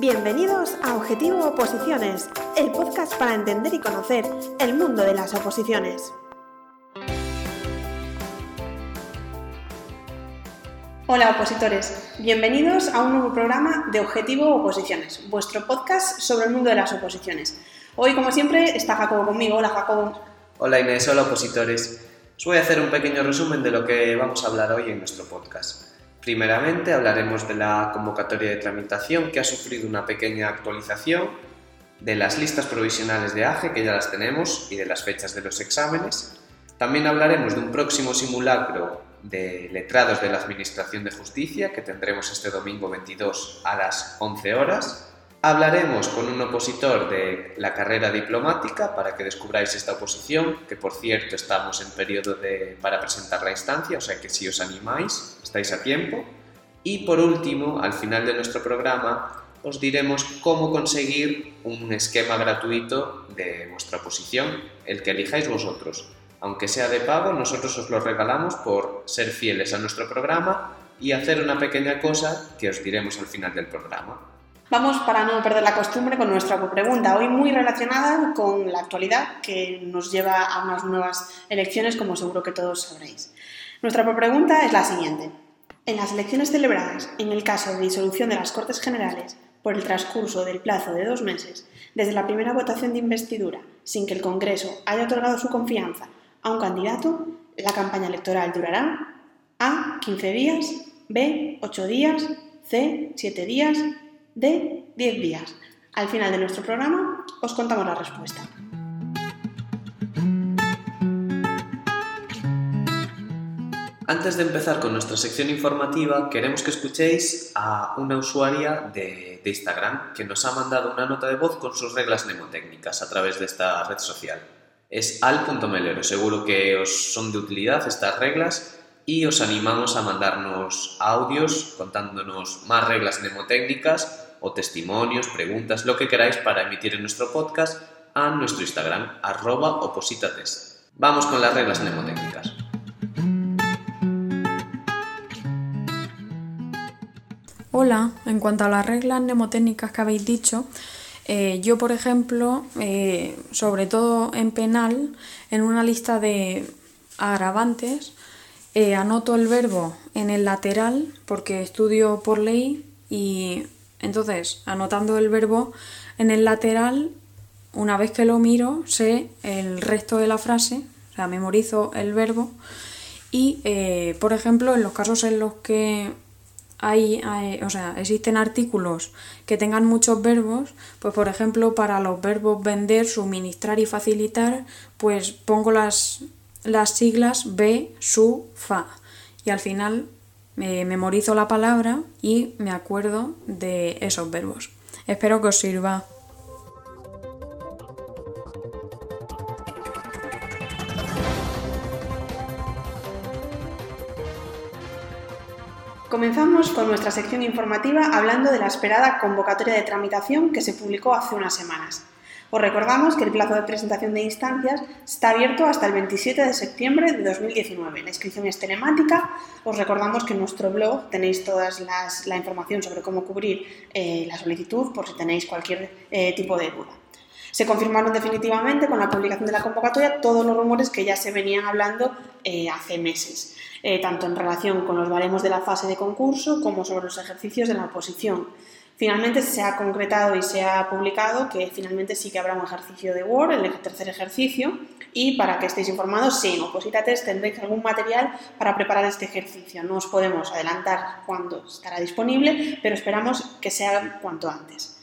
Bienvenidos a Objetivo Oposiciones, el podcast para entender y conocer el mundo de las oposiciones. Hola opositores, bienvenidos a un nuevo programa de Objetivo Oposiciones, vuestro podcast sobre el mundo de las oposiciones. Hoy, como siempre, está Jacobo conmigo. Hola Jacobo. Hola Inés, hola opositores. Os voy a hacer un pequeño resumen de lo que vamos a hablar hoy en nuestro podcast. Primeramente hablaremos de la convocatoria de tramitación que ha sufrido una pequeña actualización, de las listas provisionales de AGE que ya las tenemos y de las fechas de los exámenes. También hablaremos de un próximo simulacro de letrados de la Administración de Justicia que tendremos este domingo 22 a las 11 horas Hablaremos con un opositor de la carrera diplomática para que descubráis esta oposición, que por cierto estamos en periodo de, para presentar la instancia, o sea que si os animáis, estáis a tiempo. Y por último, al final de nuestro programa, os diremos cómo conseguir un esquema gratuito de vuestra oposición, el que elijáis vosotros. Aunque sea de pago, nosotros os lo regalamos por ser fieles a nuestro programa y hacer una pequeña cosa que os diremos al final del programa. Vamos, para no perder la costumbre, con nuestra pregunta, hoy muy relacionada con la actualidad que nos lleva a unas nuevas elecciones, como seguro que todos sabréis. Nuestra pregunta es la siguiente. En las elecciones celebradas, en el caso de disolución de las Cortes Generales, por el transcurso del plazo de dos meses, desde la primera votación de investidura, sin que el Congreso haya otorgado su confianza a un candidato, la campaña electoral durará A. 15 días, B. 8 días, C. 7 días, de 10 días. Al final de nuestro programa os contamos la respuesta. Antes de empezar con nuestra sección informativa, queremos que escuchéis a una usuaria de, Instagram que nos ha mandado una nota de voz con sus reglas mnemotécnicas a través de esta red social. Es al.melero. Seguro que os son de utilidad estas reglas y os animamos a mandarnos audios contándonos más reglas mnemotécnicas o testimonios, preguntas, lo que queráis para emitir en nuestro podcast a nuestro Instagram, arroba opositatest. Vamos con las reglas mnemotécnicas. Hola, en cuanto a las reglas mnemotécnicas que habéis dicho, eh, yo, por ejemplo, eh, sobre todo en penal, en una lista de agravantes, eh, anoto el verbo en el lateral porque estudio por ley y entonces, anotando el verbo en el lateral, una vez que lo miro, sé el resto de la frase, o sea, memorizo el verbo y, eh, por ejemplo, en los casos en los que hay, o sea, existen artículos que tengan muchos verbos, pues por ejemplo, para los verbos vender, suministrar y facilitar, pues pongo las, las siglas B, su, fa. Y al final me memorizo la palabra y me acuerdo de esos verbos. Espero que os sirva. Comenzamos con nuestra sección informativa hablando de la esperada convocatoria de tramitación que se publicó hace unas semanas. Os recordamos que el plazo de presentación de instancias está abierto hasta el 27 de septiembre de 2019. La inscripción es telemática. Os recordamos que en nuestro blog tenéis toda la información sobre cómo cubrir eh, la solicitud por si tenéis cualquier eh, tipo de duda. Se confirmaron definitivamente con la publicación de la convocatoria todos los rumores que ya se venían hablando eh, hace meses, tanto en relación con los baremos de la fase de concurso como sobre los ejercicios de la oposición. Finalmente se ha concretado y se ha publicado que finalmente sí que habrá un ejercicio de Word, el tercer ejercicio, y para que estéis informados, sí, en Opositates tendréis algún material para preparar este ejercicio. No os podemos adelantar cuándo estará disponible, pero esperamos que sea cuanto antes.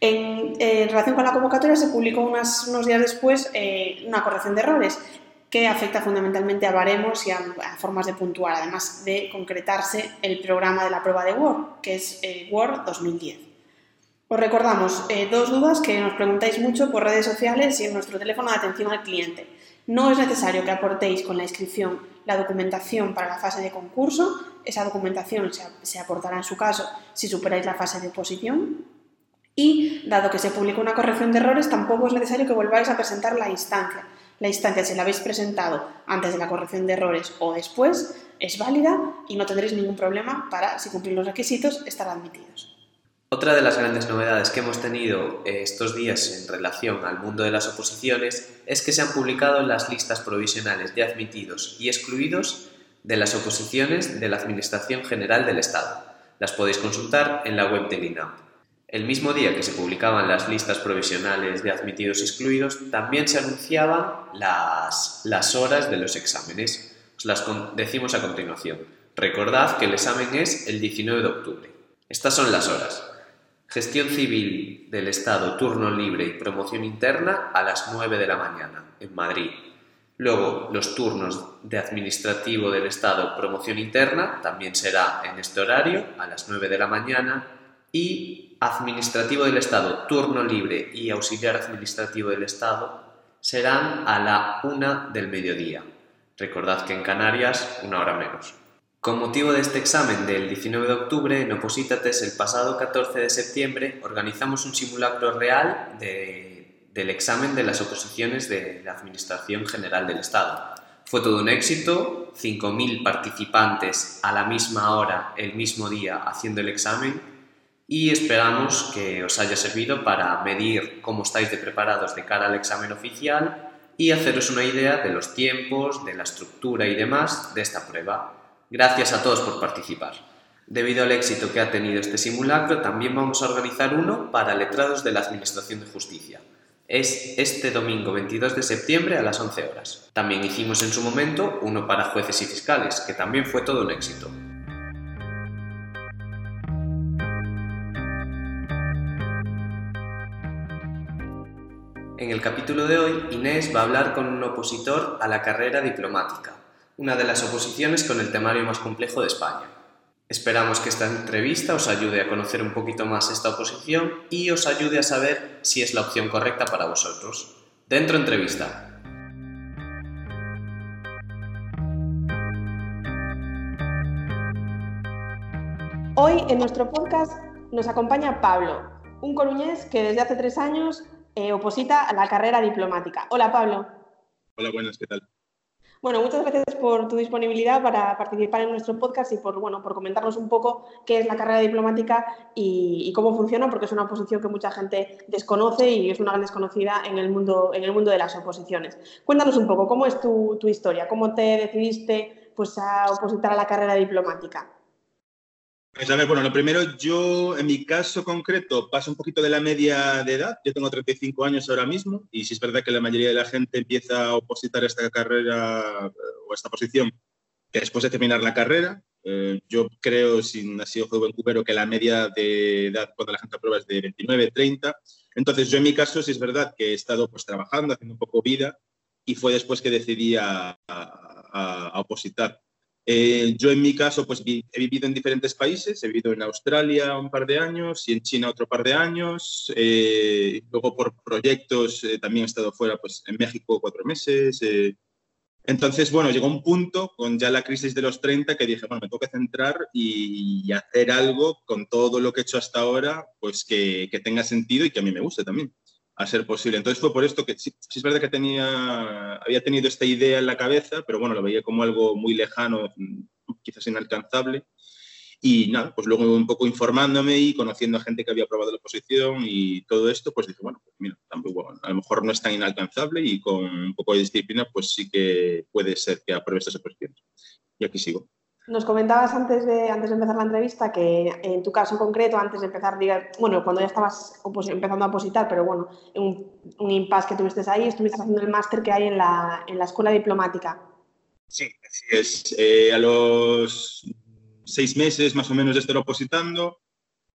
En, relación con la convocatoria se publicó unos días después eh, una corrección de errores que afecta fundamentalmente a baremos y a, formas de puntuar, además de concretarse el programa de la prueba de Word, que es eh, Word 2010. Os recordamos eh, dos dudas que nos preguntáis mucho por redes sociales y en nuestro teléfono de atención al cliente. No es necesario que aportéis con la inscripción la documentación para la fase de concurso. Esa documentación se, se aportará en su caso si superáis la fase de oposición. Y, dado que se publica una corrección de errores, tampoco es necesario que volváis a presentar la instancia la instancia, si la habéis presentado antes de la corrección de errores o después, es válida y no tendréis ningún problema para, si cumplís los requisitos, estar admitidos. Otra de las grandes novedades que hemos tenido eh, estos días en relación al mundo de las oposiciones es que se han publicado las listas provisionales de admitidos y excluidos de las oposiciones de la Administración General del Estado. Las podéis consultar en la web del INAP. El mismo día que se publicaban las listas provisionales de admitidos y excluidos, también se anunciaban las, las horas de los exámenes. Os las decimos a continuación. Recordad que el examen es el 19 de octubre. Estas son las horas. Gestión Civil del Estado, turno libre y promoción interna a las 9 de la mañana en Madrid. Luego, los turnos de Administrativo del Estado, promoción interna, también será en este horario, a las 9 de la mañana. Y Administrativo del Estado, turno libre y auxiliar administrativo del Estado serán a la 1 del mediodía. Recordad que en Canarias, una hora menos. Con motivo de este examen del 19 de octubre, en Oposítates, el pasado 14 de septiembre, organizamos un simulacro real del examen de las oposiciones de la Administración General del Estado. Fue todo un éxito, 5.000 participantes a la misma hora, el mismo día, haciendo el examen y esperamos que os haya servido para medir cómo estáis de preparados de cara al examen oficial y haceros una idea de los tiempos, de la estructura y demás de esta prueba. Gracias a todos por participar. Debido al éxito que ha tenido este simulacro, también vamos a organizar uno para letrados de la Administración de Justicia. Es este domingo 22 de septiembre a las 11 horas. También hicimos en su momento uno para jueces y fiscales, que también fue todo un éxito. En el capítulo de hoy, Inés va a hablar con un opositor a la carrera diplomática una de las oposiciones con el temario más complejo de España. Esperamos que esta entrevista os ayude a conocer un poquito más esta oposición y os ayude a saber si es la opción correcta para vosotros. Dentro entrevista. Hoy en nuestro podcast nos acompaña Pablo, un coruñés que desde hace tres años eh, oposita a la carrera diplomática. Hola Pablo. Hola, buenas, ¿qué tal? Bueno, muchas gracias por tu disponibilidad para participar en nuestro podcast y por, bueno, por comentarnos un poco qué es la carrera diplomática y, cómo funciona, porque es una posición que mucha gente desconoce y es una gran desconocida en el mundo, en el mundo de las oposiciones. Cuéntanos un poco, ¿cómo es tu, tu historia? ¿Cómo te decidiste pues, a opositar a la carrera diplomática? Pues a ver, bueno, lo primero, yo en mi caso concreto paso un poquito de la media de edad. Yo tengo 35 años ahora mismo y si es verdad que la mayoría de la gente empieza a opositar esta carrera eh, o esta posición después de terminar la carrera. Eh, yo creo, sin así ojo de buen cubero, que la media de edad cuando la gente aprueba es de 29, 30. Entonces, yo en mi caso sí es verdad que he estado pues trabajando, haciendo un poco vida y fue después que decidí a, a, a opositar. Eh, yo en mi caso pues he vivido en diferentes países, he vivido en Australia un par de años y en China otro par de años, eh, luego por proyectos eh, también he estado fuera pues en México cuatro meses. entonces, bueno, llegó un punto con ya la crisis de los 30 que dije, bueno, me tengo que centrar y, hacer algo con todo lo que he hecho hasta ahora, pues que, que tenga sentido y que a mí me guste también a ser posible. Entonces fue por esto que sí, es verdad que tenía, había tenido esta idea en la cabeza, pero bueno, lo veía como algo muy lejano, quizás inalcanzable. Y nada, pues luego un poco informándome y conociendo a gente que había probado la posición y todo esto, pues dije, bueno, pues mira, tampoco, a lo mejor no es tan inalcanzable y con un poco de disciplina, pues sí que puede ser que apruebe estas oposiciones. Y aquí sigo. Nos comentabas antes de, antes de empezar la entrevista que en tu caso concreto, antes de empezar, bueno, cuando ya estabas empezando a opositar, pero bueno, en un, un impasse que tuviste ahí, estuviste haciendo el máster que hay en la, en la escuela diplomática. Sí, es. Eh, a los seis meses más o menos de estar opositando,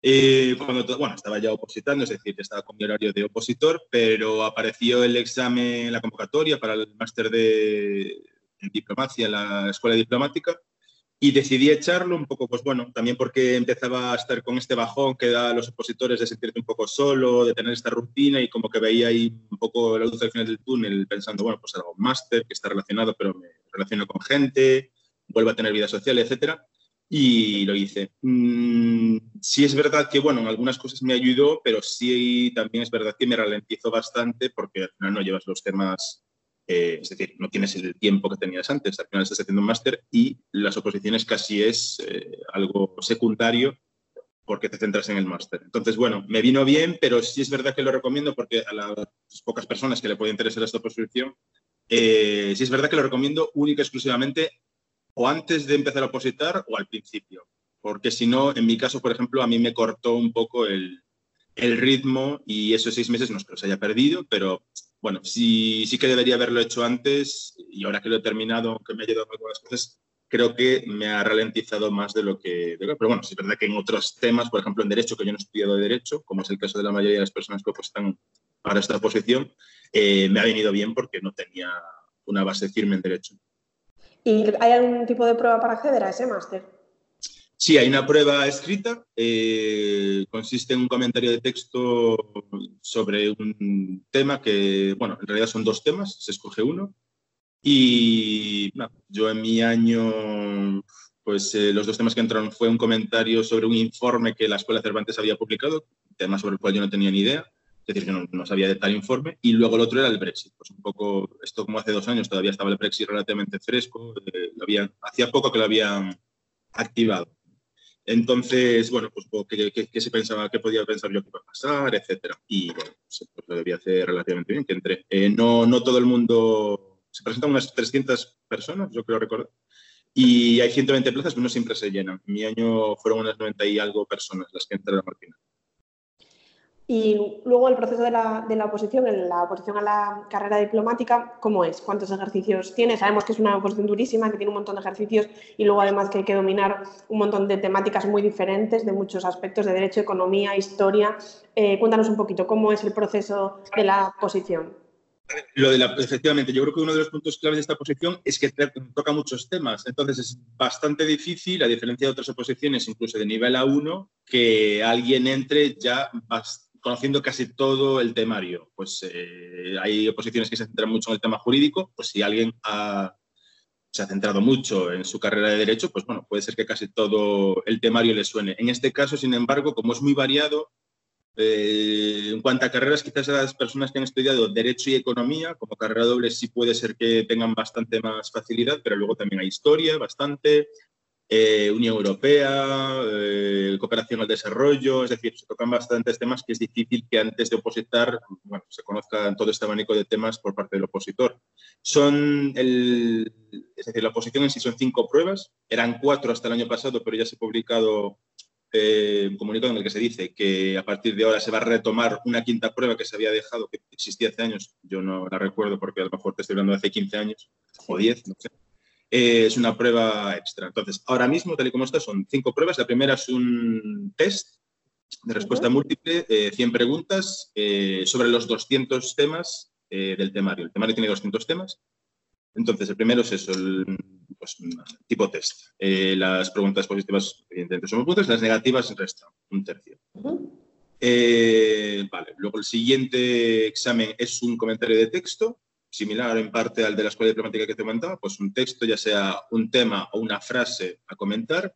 eh, cuando bueno, estaba ya opositando, es decir, estaba con mi horario de opositor, pero apareció el examen, la convocatoria para el máster de diplomacia en la escuela diplomática y decidí echarlo un poco, pues bueno, también porque empezaba a estar con este bajón que da a los opositores de sentirte un poco solo, de tener esta rutina y como que veía ahí un poco la luz al final del túnel pensando, bueno, pues hago un máster que está relacionado, pero me relaciono con gente, vuelvo a tener vida social, etcétera. Y lo hice. Mm, sí es verdad que, bueno, en algunas cosas me ayudó, pero sí también es verdad que me ralentizó bastante porque al final no llevas los temas es decir, no tienes el tiempo que tenías antes, al final estás haciendo un máster y las oposiciones casi es eh, algo secundario porque te centras en el máster. Entonces, bueno, me vino bien, pero sí es verdad que lo recomiendo porque a las pocas personas que le puede interesar esta posición, eh, sí es verdad que lo recomiendo única y exclusivamente o antes de empezar a opositar o al principio, porque si no, en mi caso, por ejemplo, a mí me cortó un poco el, el ritmo y esos seis meses no es que los haya perdido, pero bueno, sí, sí que debería haberlo hecho antes y ahora que lo he terminado, que me ha ayudado algunas cosas, creo que me ha ralentizado más de lo que... Pero bueno, sí es verdad que en otros temas, por ejemplo en Derecho, que yo no he estudiado de Derecho, como es el caso de la mayoría de las personas que están para esta posición, eh, me ha venido bien porque no tenía una base firme en Derecho. ¿Y hay algún tipo de prueba para acceder a ese máster? Sí, hay una prueba escrita. Eh, consiste en un comentario de texto sobre un tema que, bueno, en realidad son dos temas, se escoge uno. Y yo en mi año, pues eh, los dos temas que entraron fue un comentario sobre un informe que la Escuela Cervantes había publicado, tema sobre el cual yo no tenía ni idea, es decir, yo no, sabía de tal informe, y luego el otro era el Brexit. Pues un poco, esto como hace dos años todavía estaba el Brexit relativamente fresco, eh, lo hacía poco que lo habían activado. Entonces, bueno, pues ¿qué, se pensaba, qué podía pensar yo que iba a pasar, etcétera. Y bueno, pues, pues, lo debía hacer relativamente bien, que entré. Eh, no, no todo el mundo se presentan unas 300 personas, yo creo recordar, y hay 120 plazas, pero no siempre se llenan. En mi año fueron unas 90 y algo personas las que entraron al final. Y luego el proceso de la, de la, oposición, la oposición a la carrera diplomática, ¿cómo es? ¿Cuántos ejercicios tiene? Sabemos que es una oposición durísima, que tiene un montón de ejercicios y luego además que hay que dominar un montón de temáticas muy diferentes, de muchos aspectos de derecho, economía, historia. Eh, cuéntanos un poquito cómo es el proceso de la oposición. Lo de la, efectivamente, yo creo que uno de los puntos claves de esta posición es que toca muchos temas. Entonces es bastante difícil, a diferencia de otras oposiciones, incluso de nivel A1, que alguien entre ya conociendo casi todo el temario. Pues eh, hay oposiciones que se centran mucho en el tema jurídico, pues si alguien se ha centrado mucho en su carrera de derecho, pues bueno, puede ser que casi todo el temario le suene. En este caso, sin embargo, como es muy variado, eh, en cuanto a carreras, quizás las personas que han estudiado Derecho y Economía, como carrera doble, sí puede ser que tengan bastante más facilidad, pero luego también hay Historia, bastante, eh, Unión Europea, eh, Cooperación al Desarrollo, es decir, se tocan bastantes temas que es difícil que antes de opositar se conozcan todo este abanico de temas por parte del opositor. Son el, es decir, la oposición en sí son cinco pruebas, eran cuatro hasta el año pasado, pero ya se ha publicado eh, un comunicado en el que se dice que a partir de ahora se va a retomar una quinta prueba que se había dejado, que existía hace años, yo no la recuerdo porque a lo mejor te estoy hablando de hace 15 años o 10, no sé. Eh, es una prueba extra. Entonces, ahora mismo, tal y como está, son cinco pruebas. La primera es un test de respuesta múltiple, 100 preguntas eh, sobre los 200 temas del temario. El temario tiene 200 temas. Entonces, el primero es eso, el, pues, tipo test. Eh, las preguntas positivas, evidentemente, son puntos, las negativas restan un tercio. Eh, vale, luego el siguiente examen es un comentario de texto, similar en parte al de la escuela diplomática que te comentaba, pues un texto, ya sea un tema o una frase a comentar,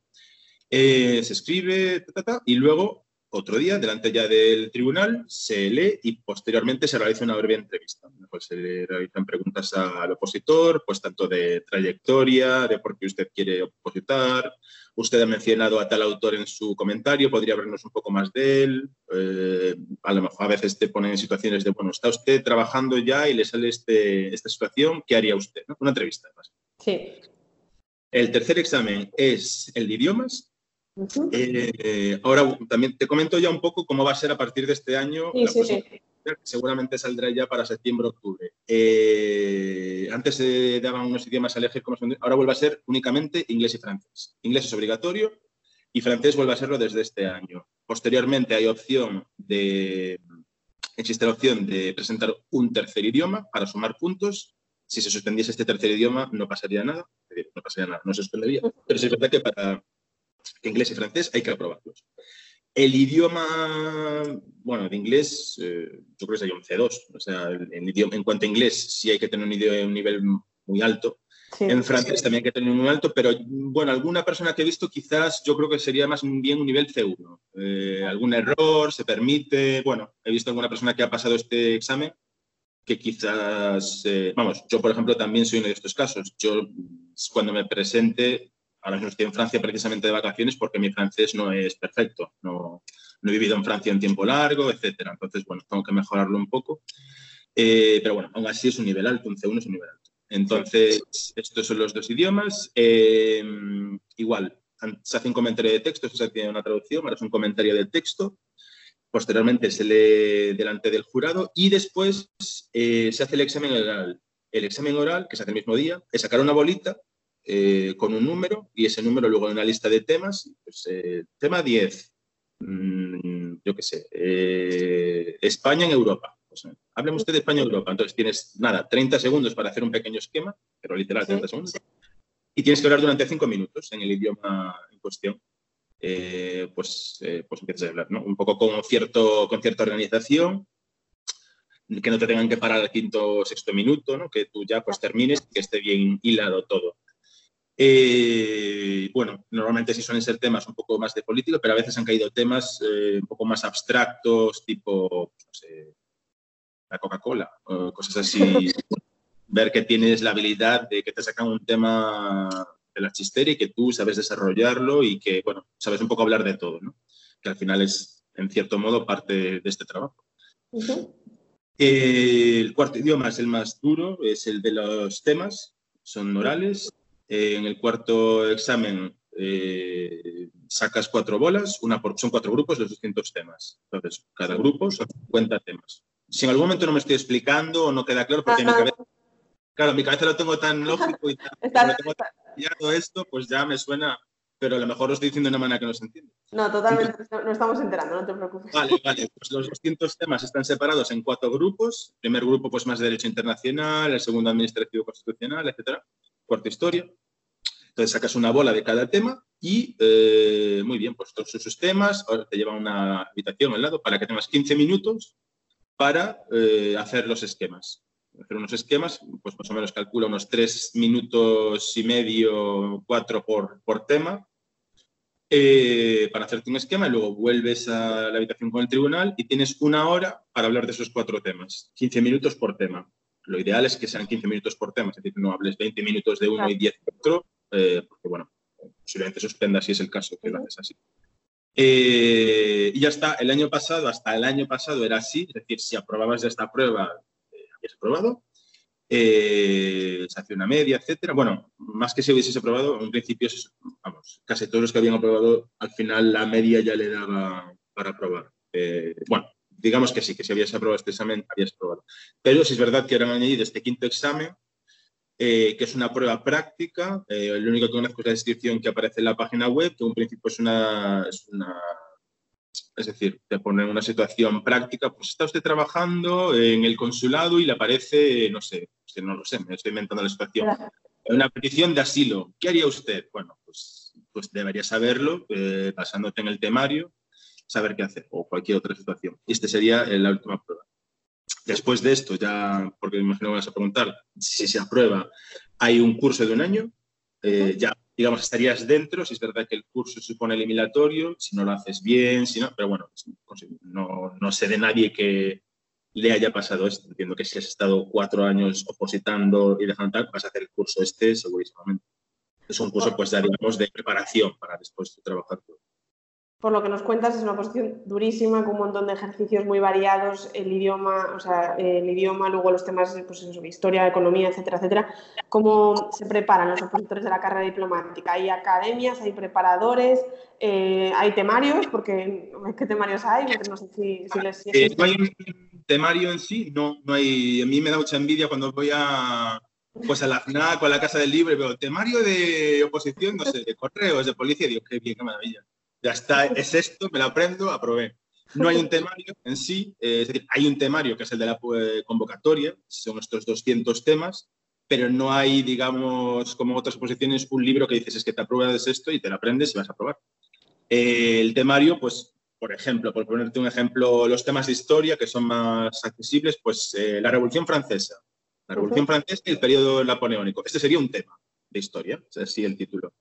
eh, se escribe, y luego otro día, delante ya del tribunal, se lee y posteriormente se realiza una breve entrevista. Pues se le realizan preguntas al opositor, pues tanto de trayectoria, de por qué usted quiere opositar. Usted ha mencionado a tal autor en su comentario, podría hablarnos un poco más de él. Eh, a lo mejor a veces te ponen en situaciones de, bueno, está usted trabajando ya y le sale este, esta situación, ¿qué haría usted? Una entrevista. Sí. El tercer examen es el de idiomas, eh, ahora también te comento ya un poco cómo va a ser a partir de este año. Seguramente saldrá ya para septiembre-octubre. Eh, antes se daban unos idiomas a elegir, como ahora vuelve a ser únicamente inglés y francés. Inglés es obligatorio y francés vuelve a serlo desde este año. Posteriormente hay opción de, existe la opción de presentar un tercer idioma para sumar puntos. Si se suspendiese este tercer idioma no pasaría nada, no pasaría nada, no se suspendería. Pero es verdad que para inglés y francés hay que aprobarlos. El idioma, bueno, de inglés, eh, yo creo que hay un C2. O sea, en, idioma, en cuanto a inglés, sí hay que tener un, idioma, un nivel muy alto. En francés también hay que tener un muy alto, pero bueno, alguna persona que he visto quizás yo creo que sería más bien un nivel C1. Eh, algún error se permite. Bueno, he visto alguna persona que ha pasado este examen que quizás, eh, vamos, yo por ejemplo también soy uno de estos casos. Yo cuando me presente ahora mismo estoy en Francia precisamente de vacaciones porque mi francés no es perfecto, no, he vivido en Francia en tiempo largo, etcétera. Entonces, bueno, tengo que mejorarlo un poco. Eh, pero bueno, aún así es un nivel alto, un C1 es un nivel alto. Entonces, estos son los dos idiomas. Eh, igual, se hace un comentario de texto, se hace una traducción, ahora es un comentario de texto. Posteriormente se lee delante del jurado y después eh, se hace el examen oral. El examen oral, que se hace el mismo día, es sacar una bolita con un número y ese número luego en una lista de temas. Pues, tema 10, mm, yo qué sé, España en Europa pues, hablemos usted de España Europa. Entonces tienes, nada, 30 segundos para hacer un pequeño esquema, pero literal 30 segundos. Y tienes que hablar durante 5 minutos en el idioma en cuestión. Eh, pues, eh, pues empiezas a hablar, ¿no? Un poco con, cierto, con cierta organización, que no te tengan que parar al quinto o sexto minuto, ¿no? Que tú ya pues termines y que esté bien hilado todo. Eh, bueno, normalmente sí suelen ser temas un poco más de política, pero a veces han caído temas un poco más abstractos, tipo, no sé, la Coca-Cola, cosas así. Ver que tienes la habilidad de que te sacan un tema de la chistera y que tú sabes desarrollarlo y que, bueno, sabes un poco hablar de todo, ¿no? Que al final es, en cierto modo, parte de este trabajo. el cuarto idioma es el más duro, es el de los temas, son orales. Eh, en el cuarto examen eh, sacas cuatro bolas, una por, son cuatro grupos, los distintos temas. Entonces, cada grupo son 50 temas si en algún momento no me estoy explicando o no queda claro, porque mi cabeza, claro, mi cabeza lo tengo tan lógico y tan, está, tengo esto, pues ya me suena, pero a lo mejor lo estoy diciendo de una manera que no se entiende. No, totalmente, no estamos enterando, no te preocupes. Vale, vale, pues los distintos temas están separados en cuatro grupos. El primer grupo, pues más de Derecho Internacional, el segundo Administrativo Constitucional, etcétera. Cuarto Historia. Entonces sacas una bola de cada tema y, eh, muy bien, pues todos esos temas, ahora te llevan una habitación al lado para que tengas 15 minutos para eh, hacer los esquemas. Hacer unos esquemas, pues más o menos calcula unos tres minutos y medio, cuatro por, por tema, eh, para hacerte un esquema y luego vuelves a la habitación con el tribunal y tienes una hora para hablar de esos cuatro temas, 15 minutos por tema. Lo ideal es que sean 15 minutos por tema, es decir, no hables 20 minutos de uno y 10 de otro, eh, porque bueno, posiblemente suspenda si es el caso que lo haces así. Eh, y ya está, el año pasado, hasta el año pasado era así, es decir, si aprobabas esta prueba, eh, habías aprobado, eh, se hacía una media, etcétera. Bueno, más que si hubieses aprobado, en principio, vamos, casi todos los que habían aprobado, al final la media ya le daba para aprobar. bueno, digamos que sí, que si habías aprobado este examen, habías aprobado. Pero si es verdad que eran añadido este quinto examen, eh, que es una prueba práctica. Eh, lo único que conozco es la descripción que aparece en la página web, que en un principio es una, es una es decir, te pone una situación práctica, pues está usted trabajando en el consulado y le aparece, no sé, no lo sé, me estoy inventando la situación, una petición de asilo. ¿Qué haría usted? Bueno, pues, pues debería saberlo, eh, basándote en el temario, saber qué hacer o cualquier otra situación. Y esta sería la última prueba. Después de esto, ya, porque me imagino que vas a preguntar, si se aprueba, hay un curso de un año, eh, ya, digamos, estarías dentro, si es verdad que el curso supone eliminatorio, si no lo haces bien, si no, pero bueno, no, no sé de nadie que le haya pasado esto. Entiendo que si has estado cuatro años opositando y dejando tal, vas a hacer el curso este segurísimamente. Es un curso, pues ya digamos, de preparación para después trabajar todo por lo que nos cuentas, es una posición durísima, con un montón de ejercicios muy variados, el idioma, o sea, el idioma, luego los temas pues eso, historia, economía, etcétera, etcétera. ¿Cómo se preparan los opositores de la carrera diplomática? ¿Hay academias, hay preparadores, eh, hay temarios? Porque, ¿qué temarios hay? no sé si, les... Eh, no hay un temario en sí, no, no hay... A mí me da mucha envidia cuando voy a pues a la final con la casa del libro veo temario de oposición, no sé, de correos, de policía, digo, qué bien, qué maravilla ya está, es esto, me lo aprendo, aprobé. No hay un temario en sí, eh, es decir, hay un temario que es el de la eh, convocatoria, son estos 200 temas, pero no hay, digamos, como otras oposiciones, un libro que dices es que te apruebas esto y te lo aprendes y vas a aprobar. Eh, el temario, pues, por ejemplo, por ponerte un ejemplo, los temas de historia que son más accesibles, pues la Revolución Francesa. La Revolución Francesa y el periodo napoleónico. Este sería un tema de historia, es así el título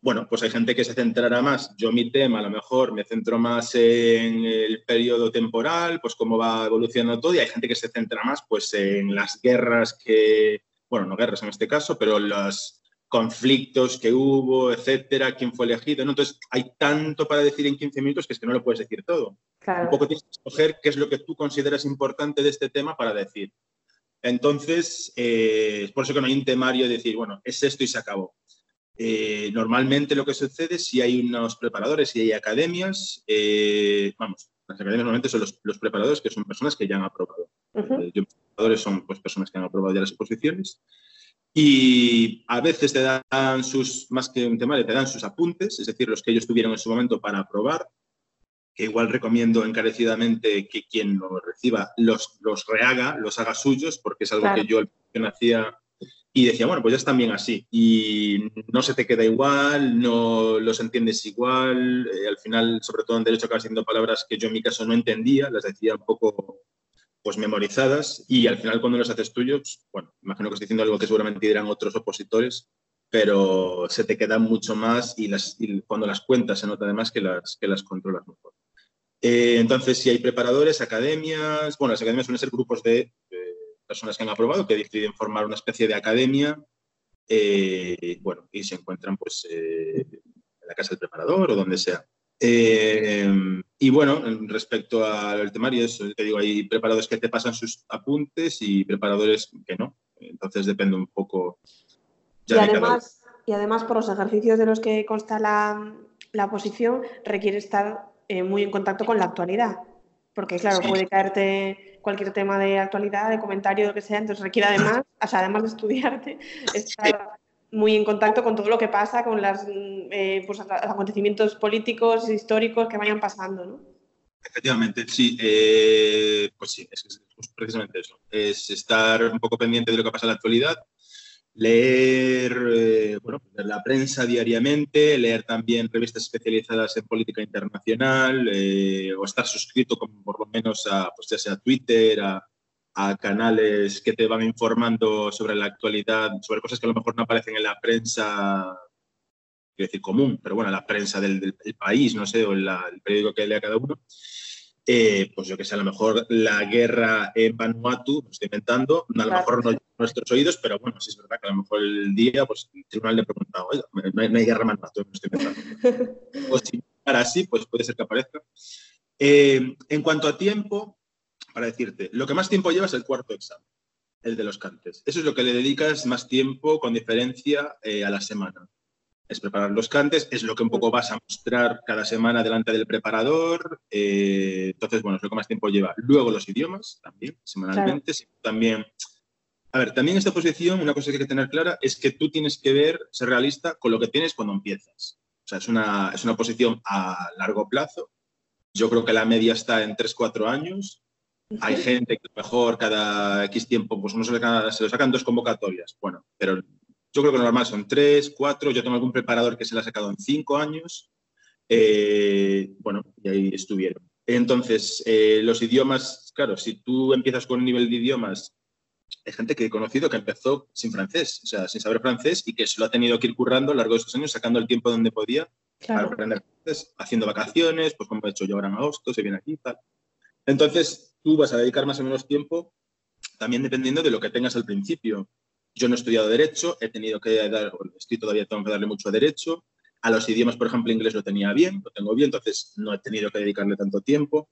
bueno, pues hay gente que se centrará más. Yo mi tema a lo mejor me centro más en el periodo temporal, pues cómo va evolucionando todo, y hay gente que se centra más pues en las guerras que, bueno, no guerras en este caso, pero las, conflictos que hubo, etcétera, quién fue elegido. Entonces, hay tanto para decir en 15 minutos que es que no lo puedes decir todo. Un poco tienes que escoger qué es lo que tú consideras importante de este tema para decir. Entonces, eh, es por eso que no hay un temario de decir, bueno, es esto y se acabó. Eh, normalmente lo que sucede, si hay unos preparadores, si hay academias, eh, vamos, las academias normalmente son los, preparadores que son personas que ya han aprobado. Los preparadores son pues, personas que han aprobado ya las exposiciones y a veces te dan sus, más que un temario, te dan sus apuntes, es decir, los que ellos tuvieron en su momento para aprobar, que igual recomiendo encarecidamente que quien lo reciba los, los rehaga, los haga suyos, porque es algo que yo hacía y decía, bueno, pues ya están bien así. Y no se te queda igual, no los entiendes igual. Eh, al final, sobre todo en derecho, acabas siendo palabras que yo en mi caso no entendía, las decía un poco pues memorizadas y al final cuando los haces tuyos, bueno, imagino que estoy diciendo algo que seguramente dirán otros opositores, pero se te queda mucho más y, las, cuando las cuentas se nota además que las, que las controlas mejor. Eh, entonces, si hay preparadores, academias, bueno, las academias suelen ser grupos de personas que han aprobado que deciden formar una especie de academia, eh, bueno, y se encuentran pues eh, en la casa del preparador o donde sea. Eh, y bueno, respecto al temario, eso, te digo, hay preparadores que te pasan sus apuntes y preparadores que no. Entonces depende un poco. y, además, y además, por los ejercicios de los que consta la, la posición, requiere estar muy en contacto con la actualidad. Porque, claro, puede caerte cualquier tema de actualidad, de comentario, lo que sea, entonces requiere además, o sea, además de estudiarte, estar muy en contacto con todo lo que pasa, con las, eh, pues, los acontecimientos políticos, históricos que vayan pasando, ¿no? Efectivamente, sí. Eh, pues sí, es, precisamente eso. Es estar un poco pendiente de lo que pasa en la actualidad, leer, eh, bueno, la prensa diariamente, leer también revistas especializadas en política internacional o estar suscrito como por lo menos a, pues ya sea Twitter, a, a canales que te van informando sobre la actualidad, sobre cosas que a lo mejor no aparecen en la prensa, quiero decir, común, pero bueno, la prensa del, país, no sé, o el periódico que lea cada uno. Eh, pues yo que sé, a lo mejor la guerra en Vanuatu, lo estoy inventando, a lo mejor no nuestros oídos, pero bueno, sí es verdad que a lo mejor el día, pues el tribunal le pregunta, oye, no hay, guerra en Vanuatu, no estoy inventando. o si para así, pues puede ser que aparezca. Eh, en cuanto a tiempo, para decirte, lo que más tiempo lleva es el cuarto examen, el de los cantes. Eso es lo que le dedicas más tiempo con diferencia eh, a la semana. Es preparar los cantes, es lo que un poco vas a mostrar cada semana delante del preparador. Eh, entonces, bueno, es lo que más tiempo lleva. Luego los idiomas, también, semanalmente. También, a ver, también esta posición, una cosa que hay que tener clara es que tú tienes que ver, ser realista con lo que tienes cuando empiezas. O sea, es una, es una posición a largo plazo. Yo creo que la media está en 3-4 años hay gente que mejor cada X tiempo, pues uno se, se lo sacan dos convocatorias. Bueno, pero yo creo que lo normal son tres, cuatro. Yo tengo algún preparador que se lo ha sacado en cinco años. Eh, bueno, y ahí estuvieron. Entonces, eh, los idiomas, claro, si tú empiezas con un nivel de idiomas, hay gente que he conocido que empezó sin francés, o sea, sin saber francés y que se lo ha tenido que ir currando a lo largo de esos años, sacando el tiempo donde podía para aprender francés, haciendo vacaciones, pues como he hecho yo ahora en agosto, se viene aquí tal. Entonces, tú vas a dedicar más o menos tiempo también dependiendo de lo que tengas al principio. Yo no he estudiado Derecho, he tenido que dar, estoy todavía tengo que darle mucho a Derecho. A los idiomas, por ejemplo, inglés lo tenía bien, lo tengo bien, entonces no he tenido que dedicarle tanto tiempo,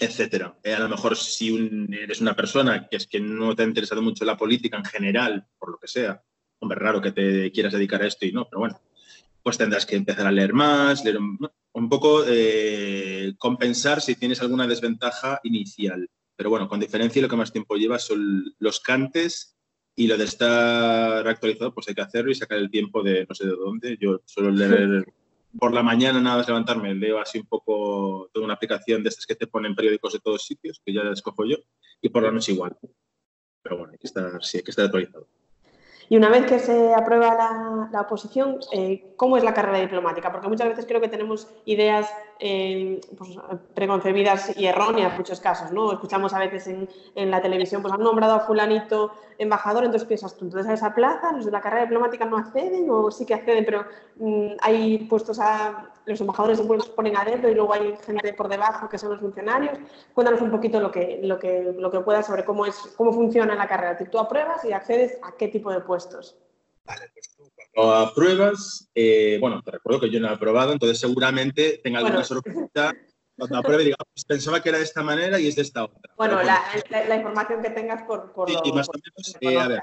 etcétera. Eh, a lo mejor si eres una persona que es que no te ha interesado mucho la política en general, por lo que sea, hombre, raro que te quieras dedicar a esto y no, pero bueno, pues tendrás que empezar a leer más, leer un, poco eh, compensar si tienes alguna desventaja inicial. Pero bueno, con diferencia lo que más tiempo lleva son los cantes y lo de estar actualizado, pues hay que hacerlo y sacar el tiempo de no sé de dónde. Yo suelo leer por la mañana, nada más levantarme, leo así un poco, toda una aplicación de estas que te ponen periódicos de todos sitios, que ya la escojo yo, y por la noche igual. Pero bueno, hay que estar, sí, hay que estar actualizado. Y una vez que se aprueba la, oposición, eh, ¿cómo es la carrera diplomática? Porque muchas veces creo que tenemos ideas pues, preconcebidas y erróneas en muchos casos, ¿no? Escuchamos a veces en, la televisión, pues han nombrado a fulanito embajador, entonces piensas tú, entonces a esa plaza los de la carrera diplomática no acceden o sí que acceden, pero mm, hay puestos a los embajadores se ponen adentro y luego hay gente por debajo que son los funcionarios. Cuéntanos un poquito lo que, lo que, lo que puedas sobre cómo, es, cómo funciona la carrera. Tú apruebas y accedes a qué tipo de puestos. Vale, pues tú cuando apruebas, eh, bueno, te recuerdo que yo no he aprobado, entonces seguramente tenga alguna Bueno. sorpresa cuando apruebe diga, "Pues pensaba que era de esta manera y es de esta otra. Bueno, Pero la, la- la información que tengas por, por Sí, lo- más o por- menos, que eh, a ver,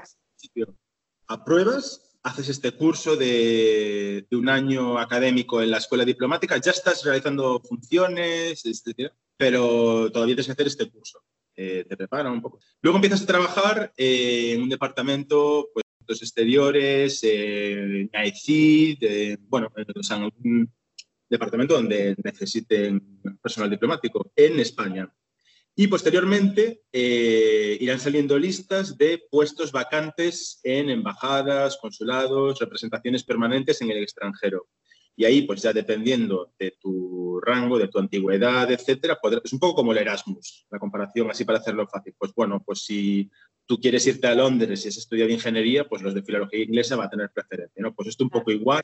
apruebas, haces este curso de, de un año académico en la escuela diplomática, ya estás realizando funciones, etcétera, pero todavía tienes que hacer este curso. Eh, te preparan un poco. Luego empiezas a trabajar eh, en un departamento, pues, asuntos exteriores, eh, en AICID, eh, bueno, en- o sea, en algún departamento donde necesiten personal diplomático en España. Y posteriormente eh, irán saliendo listas de puestos vacantes en embajadas, consulados, representaciones permanentes en el extranjero. Y ahí, pues ya dependiendo de tu rango, de tu antigüedad, etcétera, es un poco como el Erasmus, la comparación así para hacerlo fácil. Pues bueno, pues si tú quieres irte a Londres y has estudiado ingeniería, pues los de filología inglesa va a tener preferencia, ¿no? Pues esto un poco igual.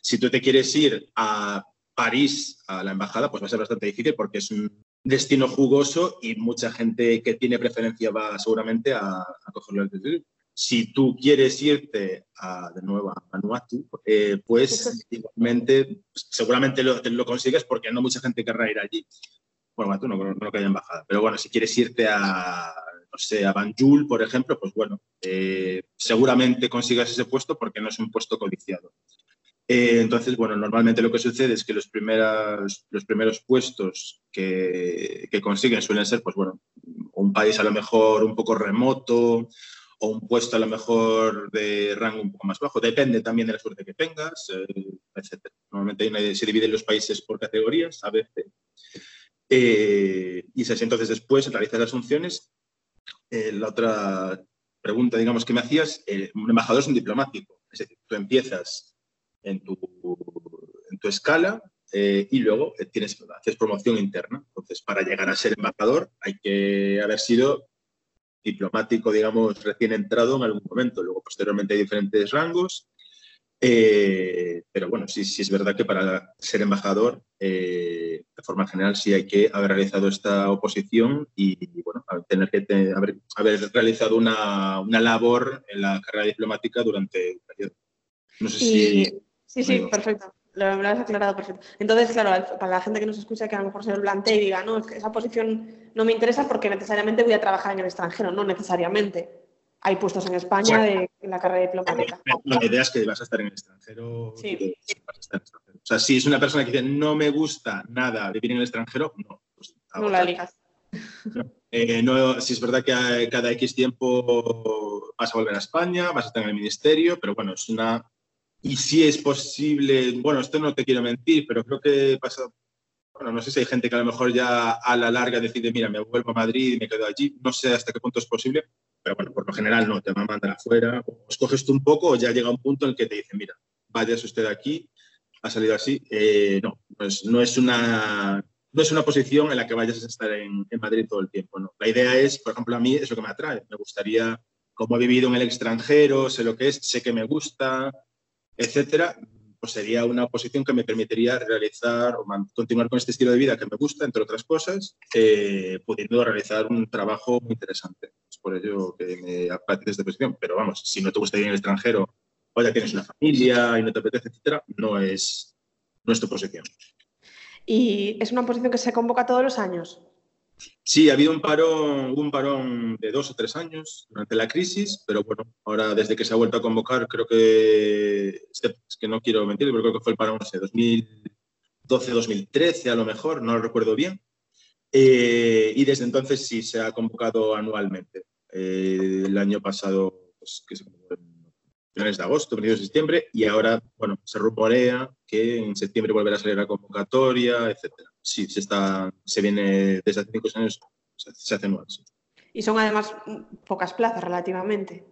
Si tú te quieres ir a París, a la embajada, pues va a ser bastante difícil porque es un destino jugoso y mucha gente que tiene preferencia va seguramente a, a cogerlo. Si tú quieres irte a, de nuevo a Vanuatu, eh, pues igualmente, seguramente lo, lo consigues porque no mucha gente querrá ir allí. Bueno, Vanuatu no, no creo que haya embajada, pero bueno, si quieres irte a, no sé, a Banjul, por ejemplo, pues bueno, eh, seguramente consigas ese puesto porque no es un puesto codiciado. Eh, entonces, bueno, normalmente lo que sucede es que los, primeras, los primeros puestos que, consiguen suelen ser, pues bueno, un país a lo mejor un poco remoto o un puesto a lo mejor de rango un poco más bajo. Depende también de la suerte que tengas, eh, etc. Normalmente se dividen los países por categorías, a veces. Eh, y así. Entonces, después realizas las funciones. Eh, la otra pregunta, digamos, que me hacías, eh, un embajador es un diplomático. Es decir, tú empiezas en tu, en tu escala eh, y luego eh, tienes, haces promoción interna. Entonces, para llegar a ser embajador hay que haber sido diplomático, digamos, recién entrado en algún momento. Luego, posteriormente, hay diferentes rangos. Eh, pero bueno, sí, sí es verdad que para ser embajador, eh, de forma general, sí hay que haber realizado esta oposición y, bueno, tener que te- haber, haber realizado una, una labor en la carrera diplomática durante un periodo. No sé Y- si... Sí, sí, perfecto. Lo, lo has aclarado perfecto. Entonces, claro, para la gente que nos escucha que a lo mejor se lo plantee y diga, no, es que esa posición no me interesa porque necesariamente voy a trabajar en el extranjero. No necesariamente. Hay puestos en España de, en la carrera diplomática. La idea es que vas a estar en el extranjero. Sí. que vas a estar en el extranjero. O sea, si es una persona que dice no me gusta nada vivir en el extranjero, no. pues, No la ligas. Eh, no, si es verdad que cada X tiempo vas a volver a España, vas a estar en el ministerio, pero bueno, es una... Y si es posible, bueno, esto no te quiero mentir, pero creo que pasa... Bueno, no sé si hay gente que a lo mejor ya a la larga decide, mira, me vuelvo a Madrid y me quedo allí. No sé hasta qué punto es posible, pero bueno, por lo general no, te van a mandar afuera. O escoges tú un poco o ya llega un punto en el que te dicen, mira, váyase usted aquí, ha salido así. Eh, no, no es, no es una no es una posición en la que vayas a estar en, en Madrid todo el tiempo. ¿no? La idea es, por ejemplo, a mí es lo que me atrae. Me gustaría, como he vivido en el extranjero, sé lo que es, sé que me gusta, etcétera, pues sería una posición que me permitiría realizar o continuar con este estilo de vida que me gusta, entre otras cosas, eh, pudiendo realizar un trabajo muy interesante. Es por ello que me apetece esta posición. Pero vamos, si no te gusta ir en el extranjero o ya tienes una familia y no te apetece, etcétera, no es, no es tu posición. Y es una posición que se convoca todos los años. Sí, ha habido un parón, un parón de dos o tres años durante la crisis, pero bueno, ahora desde que se ha vuelto a convocar, creo que, este- es que no quiero mentir, pero creo que fue el parón, no sé, 2012, 2013 a lo mejor, no lo recuerdo bien. Eh, y desde entonces sí se ha convocado anualmente. Eh, el año pasado, pues, que se finales de agosto, principios de septiembre, y ahora, bueno, se rumorea que en septiembre volverá a salir la convocatoria, etcétera. Sí, se está, se viene desde hace cinco años, se, hace anual. sí. Y son además pocas plazas relativamente.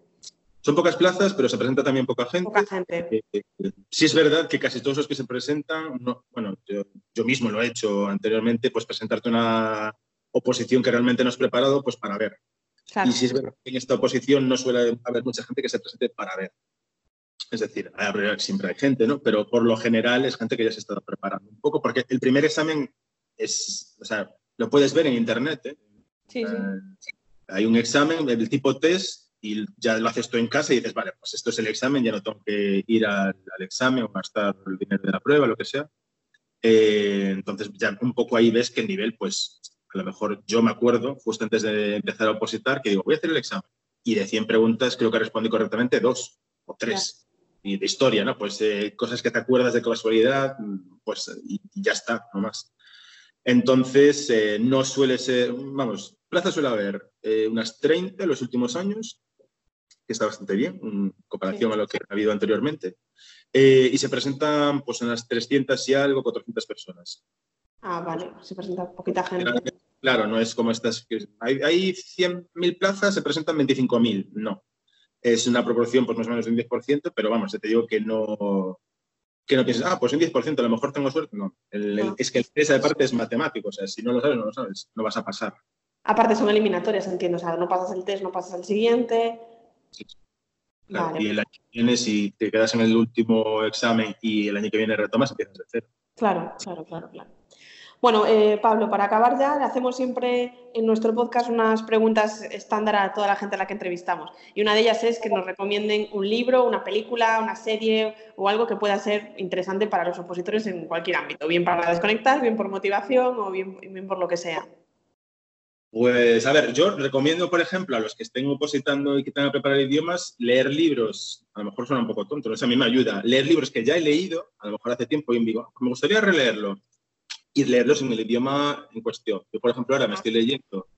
Son pocas plazas, pero se presenta también poca gente. Poca gente. Eh, eh, sí es verdad que casi todos los que se presentan, no- bueno, yo, yo mismo lo he hecho anteriormente, pues presentarte una oposición que realmente no has preparado, pues para ver. Claro. Y si es verdad que en esta oposición no suele haber mucha gente que se presente para ver. Es decir, siempre hay gente, ¿no? Pero por lo general es gente que ya se está preparando un poco, porque el primer examen es, o sea, lo puedes ver en internet, ¿eh? Sí, sí. Eh, hay un examen, el tipo test, y ya lo haces tú en casa y dices, vale, pues esto es el examen, ya no tengo que ir al, examen o gastar el dinero de la prueba, lo que sea. Eh, entonces ya un poco ahí ves que el nivel, pues a lo mejor yo me acuerdo, justo antes de empezar a opositar, que digo, voy a hacer el examen. Y de 100 preguntas creo que respondí correctamente dos o tres. Y de historia, ¿no? Pues eh, cosas que te acuerdas de casualidad, pues y, ya está, no más. Entonces, eh, no suele ser, vamos, plaza suele haber unas 30 en los últimos años que está bastante bien en comparación a lo que ha habido anteriormente. Eh, y se presentan pues, en las 300 y algo, 400 personas. Ah, vale, se presenta poquita gente. Claro, no es como estas. Hay, hay 100.000 plazas, se presentan 25.000. No. Es una proporción, pues más o menos de un 10%, pero vamos, te digo que no, que no pienses, ah, pues un 10%, a lo mejor tengo suerte. No, es que esa de parte es matemático, o sea, si no lo sabes, no lo sabes, no vas a pasar. Aparte son eliminatorias, entiendo, o sea, no pasas el test, no pasas el siguiente, y el año que viene, si te quedas en el último examen y el año que viene retomas, empiezas de cero. Claro, claro, claro, claro. Bueno, eh, Pablo, para acabar ya, le hacemos siempre en nuestro podcast unas preguntas estándar a toda la gente a la que entrevistamos. Y una de ellas es que nos recomienden un libro, una película, una serie o algo que pueda ser interesante para los opositores en cualquier ámbito, bien para desconectar, bien por motivación o bien, por lo que sea. Pues a ver, yo recomiendo, por ejemplo, a los que estén opositando y que tengan que preparar idiomas, leer libros, a lo mejor suena un poco tonto, no sé, a mí me ayuda, leer libros que ya he leído, a lo mejor hace tiempo, y digo, me gustaría releerlo y leerlos en el idioma en cuestión. Yo, por ejemplo, ahora me estoy leyendo,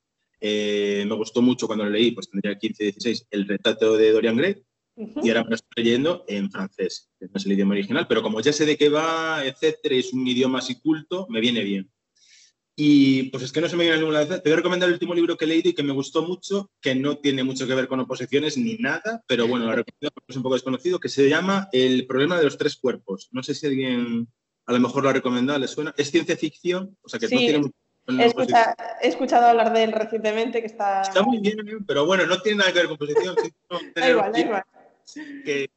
eh, me gustó mucho cuando lo leí, pues tendría 15, 16, el retrato de Dorian Gray, y ahora me lo estoy leyendo en francés, que no es el idioma original, pero como ya sé de qué va, etcétera, es un idioma así culto, me viene bien. Y pues es que no se me viene ninguna vez. Te voy a recomendar el último libro que he leído y que me gustó mucho, que no tiene mucho que ver con oposiciones ni nada, pero bueno, lo recomiendo porque es un poco desconocido, que se llama El problema de los tres cuerpos. No sé si alguien a lo mejor lo ha recomendado, le suena. Es ciencia ficción, o sea que no tiene mucho He, escuchado hablar de él recientemente, que está... Está muy bien, pero bueno, no tiene nada que ver con posición. da igual, da igual. Que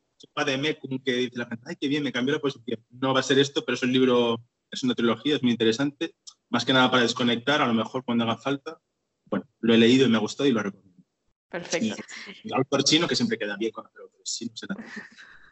de Mekun, que dice la gente, ay, qué bien, me cambió la posición. No va a ser esto, pero es un libro, es una trilogía, es muy interesante más que nada para desconectar, a lo mejor cuando haga falta. Bueno, lo he leído y me ha gustado y lo recomiendo. Perfecto. el autor chino que siempre queda bien con los autores chinos.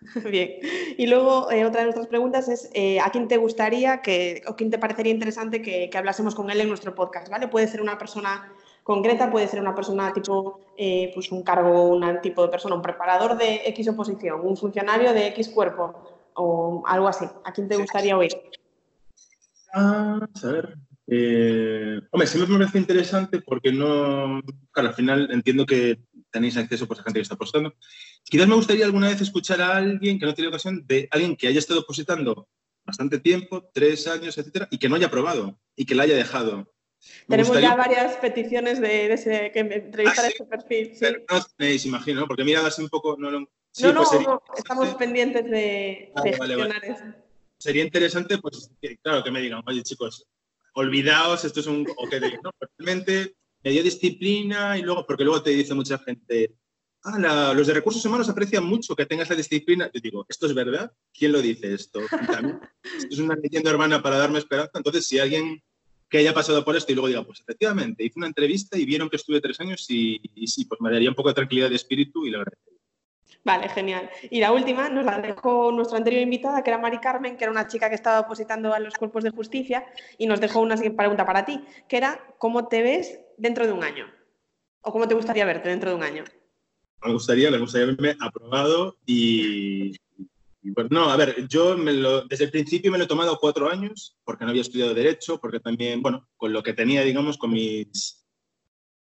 Bien. Y luego, eh, otra de nuestras preguntas es, eh, ¿a quién te gustaría que, o quién te parecería interesante que, hablásemos con él en nuestro podcast? ¿vale? Puede ser una persona concreta, puede ser una persona tipo, eh, pues un cargo, un tipo de persona, un preparador de X oposición, un funcionario de X cuerpo o algo así. ¿A quién te gustaría oír? a ver. Hombre, sí me parece interesante porque no. Al final entiendo que tenéis acceso pues, a gente que está postando. Quizás me gustaría alguna vez escuchar a alguien que no tiene ocasión de alguien que haya estado positando bastante tiempo, tres años, etcétera, y que no haya probado y que la haya dejado. Tenemos ya varias peticiones de, ese, que entrevistar ah, ese perfil. Sí. no tenéis, imagino, porque mirad así un poco. No, no, no, pues estamos pendientes de, ah, gestionar eso sería interesante, pues, que, claro, que me digan, oye, chicos, olvidaos, esto es un... O que digan, no, realmente me dio disciplina y luego, porque luego te dice mucha gente, ah, los de recursos humanos aprecian mucho que tengas la disciplina. Yo digo, ¿esto es verdad? ¿Quién lo dice esto? esto es una leyenda hermana para darme esperanza. Entonces, si alguien que haya pasado por esto y luego diga, pues efectivamente, hice una entrevista y vieron que estuve tres años y, y sí, pues me daría un poco de tranquilidad de espíritu y la verdad. Vale, genial. Y la última nos la dejó nuestra anterior invitada, que era Mari Carmen, que era una chica que estaba opositando a los cuerpos de justicia, y nos dejó una pregunta para ti, que era ¿cómo te ves dentro de un año? ¿O cómo te gustaría verte dentro de un año? Me gustaría, me gustaría verme aprobado y, bueno, no, a ver, yo desde el principio me lo he tomado cuatro años, porque no había estudiado Derecho, porque también, bueno, con lo que tenía, digamos, con mis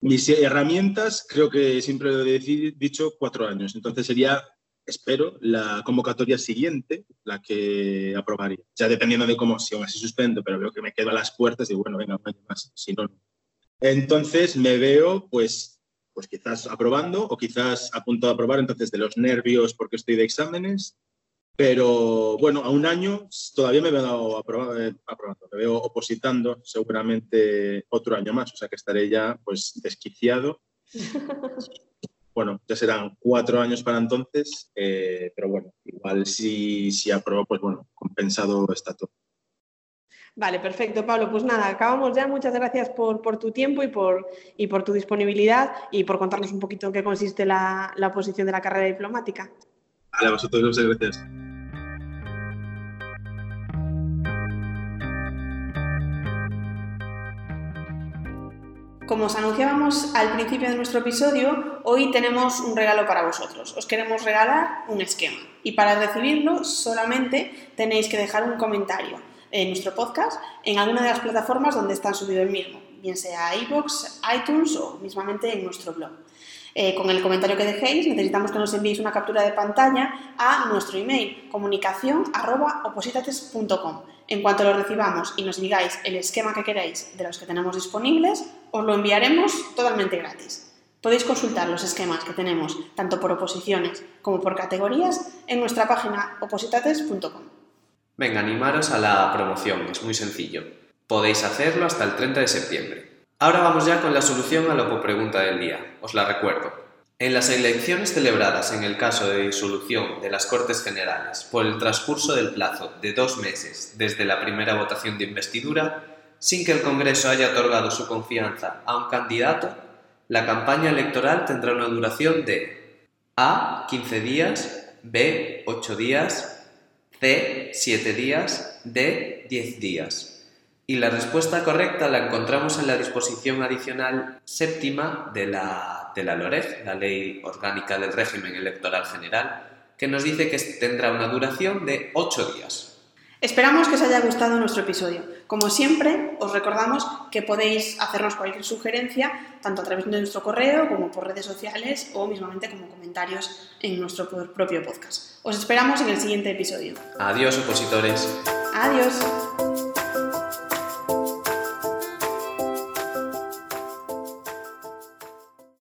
mis herramientas, creo que siempre lo he dicho cuatro años. Entonces sería, espero, la convocatoria siguiente la que aprobaría. Ya dependiendo de cómo, si aún así suspendo, pero veo que me quedo a las puertas y bueno, venga, un año más, si no, no. Entonces me veo, pues, pues quizás aprobando o quizás a punto de aprobar, entonces de los nervios porque estoy de exámenes pero bueno, a un año todavía me veo aprobando, eh, aprobando, me veo opositando seguramente otro año más, o sea que estaré ya pues desquiciado. bueno, ya serán cuatro años para entonces, eh, pero bueno, igual si, si apruebo, pues bueno, compensado está todo. Vale, perfecto, Pablo. Pues nada, acabamos ya. Muchas gracias por, tu tiempo y por, y por tu disponibilidad y por contarnos un poquito en qué consiste la, la oposición de la carrera diplomática. Vale, a vosotros muchas gracias. Como os anunciábamos al principio de nuestro episodio, hoy tenemos un regalo para vosotros. Os queremos regalar un esquema y para recibirlo solamente tenéis que dejar un comentario en nuestro podcast en alguna de las plataformas donde está subido el mismo, bien sea iVoox, iTunes o mismamente en nuestro blog. Eh, con el comentario que dejéis necesitamos que nos enviéis una captura de pantalla a nuestro email comunicación.opositates.com. En cuanto lo recibamos y nos digáis el esquema que queráis de los que tenemos disponibles, os lo enviaremos totalmente gratis. Podéis consultar los esquemas que tenemos tanto por oposiciones como por categorías en nuestra página opositates.com. Venga, animaros a la promoción, es muy sencillo. Podéis hacerlo hasta el 30 de septiembre. Ahora vamos ya con la solución a la pregunta del día. Os la recuerdo. En las elecciones celebradas en el caso de disolución de las Cortes Generales por el transcurso del plazo de dos meses desde la primera votación de investidura, sin que el Congreso haya otorgado su confianza a un candidato, la campaña electoral tendrá una duración de A. 15 días, B. 8 días, C. 7 días, D. 10 días. Y la respuesta correcta la encontramos en la disposición adicional séptima de la, de la LOREG, la Ley Orgánica del Régimen Electoral General, que nos dice que tendrá una duración de 8 días. Esperamos que os haya gustado nuestro episodio. Como siempre, os recordamos que podéis hacernos cualquier sugerencia, tanto a través de nuestro correo como por redes sociales o mismamente como comentarios en nuestro propio podcast. Os esperamos en el siguiente episodio. Adiós, opositores. Adiós.